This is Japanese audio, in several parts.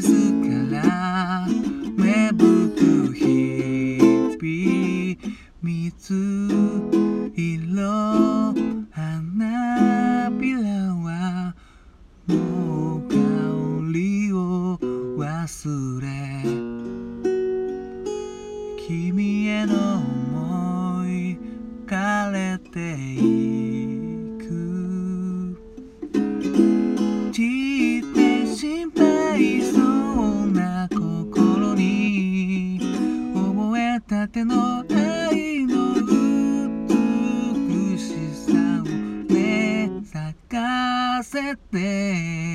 あのキスから芽吹く日々水色花びらはもう香りを忘れ君へのかせ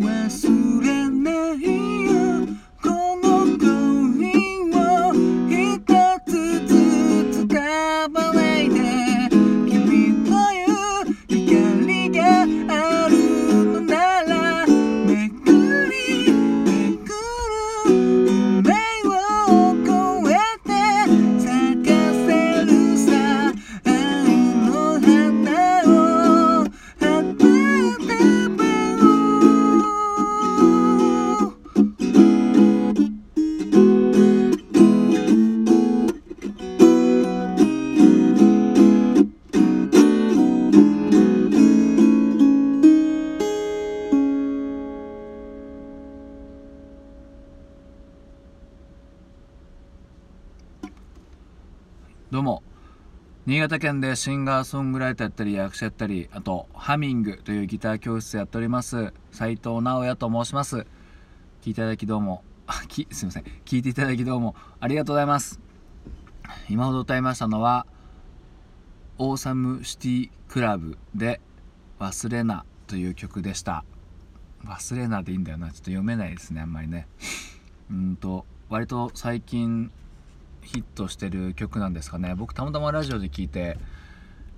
忘れ新潟県でシンガーソングライターやったり役者やったりあとハミングというギター教室やっております。斉藤直也と申します。聞いていただきどうも。あ きすいません。聞いていただきどうもありがとうございます。今ほど歌いましたのはオーサムシティクラブで「忘れな」という曲でした。忘れなでいいんだよな。ちょっと読めないですねあんまりね。うんと割と最近ヒットしてる曲なんですかね。僕たまたまラジオで聞いて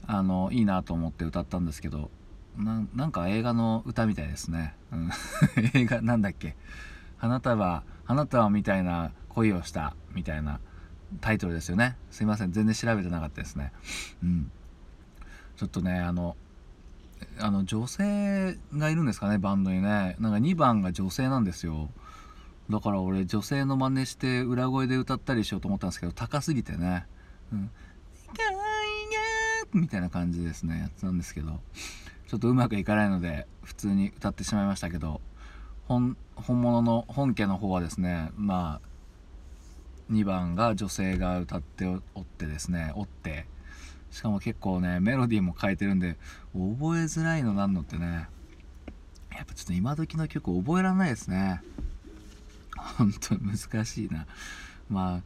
あのいいなと思って歌ったんですけどななんか映画の歌みたいですね、うん、映画なんだっけ。花束花束みたいな恋をしたみたいなタイトルですよね。すいません。全然調べてなかったですね。うん。ちょっとねあのあの女性がいるんですかねバンドにね。なんか2番が女性なんですよ。だから俺女性の真似して裏声で歌ったりしようと思ったんですけど高すぎてね「うん、みたいな感じですね。やつなんですけどちょっとうまくいかないので普通に歌ってしまいましたけど本本物の本家の方はですねまあ2番が女性が歌っておってですねおって。しかも結構ねメロディーも変えてるんで覚えづらいのなんのってね。やっぱちょっと今時の曲覚えられないですね。本当に難しいな。まあ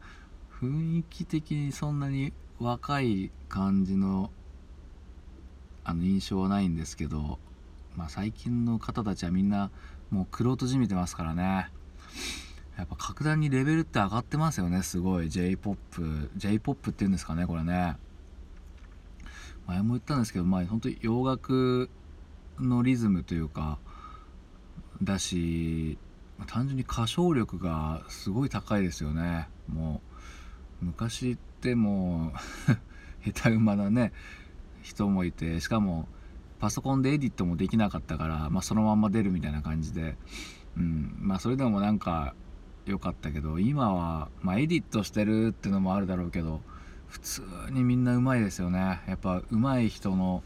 雰囲気的にそんなに若い感じのあの印象はないんですけど、まあ、最近の方たちはみんなもう玄人じみてますからね。やっぱ格段にレベルって上がってますよねすごい。J p o p j p o p っていうんですかねこれね。前も言ったんですけどまあ本当に洋楽のリズムというかだしま単純に歌唱力がすごい高いですよね。もう昔ってもう 下手馬なね人もいてしかもパソコンでエディットもできなかったから、まあ、そのまんま出るみたいな感じで、うんまあ、それでもなんか良かったけど今は、まあ、エディットしてるってのもあるだろうけど普通にみんなうまいですよね。やっぱうまい人の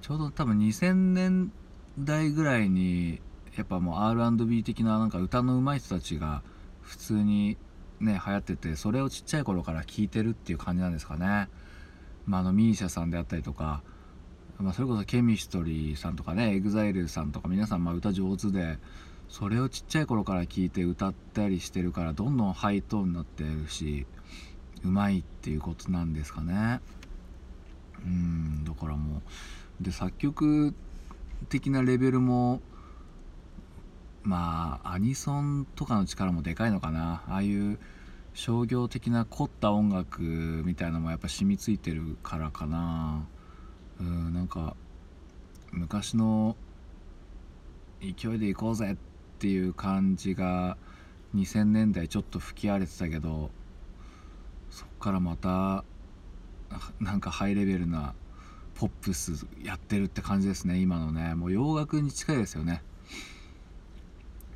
ちょうど多分2000年代ぐらいにやっぱもう R&B 的ななんか歌の上手い人たちが普通にね流行っててそれをちっちゃい頃から聴いてるっていう感じなんですかね、まあ、あの misia さんであったりとか、まあ、それこそケミストリーさんとかね EXILE さんとか皆さんまあ歌上手でそれをちっちゃい頃から聴いて歌ったりしてるからどんどんハイトーンになってるしうまいっていうことなんですかね。うんだからもうで作曲的なレベルもまあアニソンとかの力もでかいのかな。ああいう商業的な凝った音楽みたいなのもやっぱ染みついてるからかな。うんなんか昔の勢いでいこうぜっていう感じが2000年代ちょっと吹き荒れてたけどそっからまたなんかハイレベルなポップスやってるって感じですね今のね。もう洋楽に近いですよね。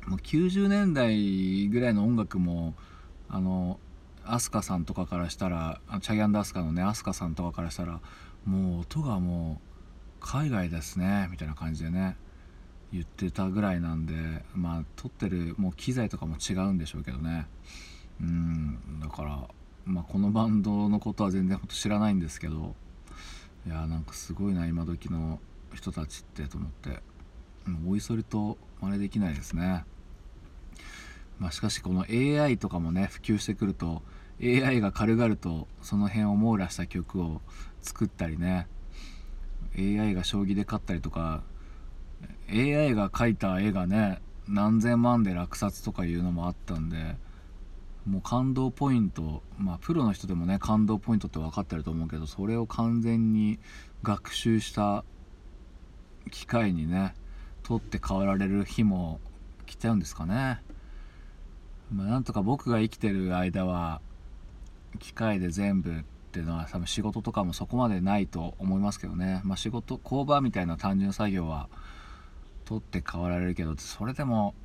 もう90年代ぐらいの音楽もあの飛鳥さんとかからしたらチャギアンドアスカのね飛鳥さんとかからしたらもう音がもう海外ですねみたいな感じでね言ってたぐらいなんでまあ撮ってるもう機材とかも違うんでしょうけどね。うんだからまあこのバンドのことは全然ほんと知らないんですけどいやーなんかすごいな今時の人たちってと思って。もうおいそれと真似できないですね。まあ、しかしこの AI とかもね普及してくると AI が軽々とその辺を網羅した曲を作ったりね AI が将棋で勝ったりとか AI が描いた絵がね何千万で落札とかいうのもあったんでもう感動ポイントまあプロの人でもね感動ポイントって分かってると思うけどそれを完全に学習した機械にね取って代わられる日も来ちゃうんですかね。まあ、なんとか僕が生きてる間は機械で全部っていうのは多分仕事とかもそこまでないと思いますけどね、まあ、仕事工場みたいな単純作業は取って代わられるけどそれでも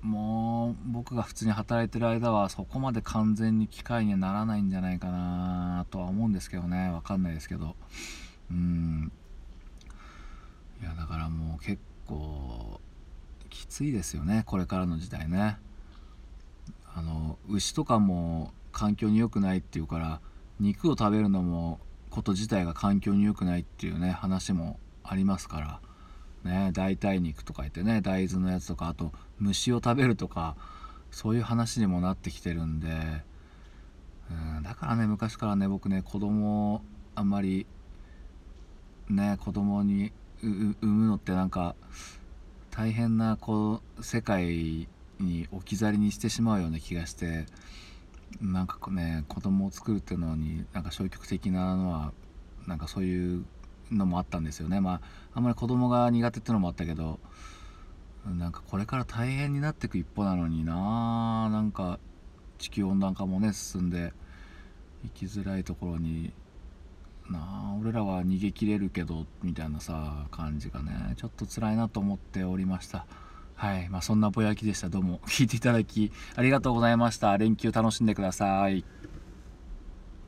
もう僕が普通に働いてる間はそこまで完全に機械にはならないんじゃないかなとは思うんですけどね。分かんないですけど。うん。いやだからもう結構きついですよね。これからの時代ね。あの牛とかも環境に良くないっていうから肉を食べるのもこと自体が環境に良くないっていうね話もありますからね代替肉とか言ってね大豆のやつとかあと虫を食べるとかそういう話にもなってきてるんでうんだからね昔からね僕ね子供あんまりね子供に産むのってなんか大変なこう世界に置き去りにしてしまうような気がしてなんかね子供を作るっていうのになんか消極的なのはなんかそういうのもあったんですよね。まああんまり子供が苦手っていうのもあったけどなんかこれから大変になっていく一方なのにな。なんか地球温暖化もね進んで生きづらいところに。なあ俺らは逃げ切れるけどみたいなさ感じがねちょっと辛いなと思っておりました。はい。まあ、そんなぼやきでした。どうも 聞いていただきありがとうございました。連休楽しんでください。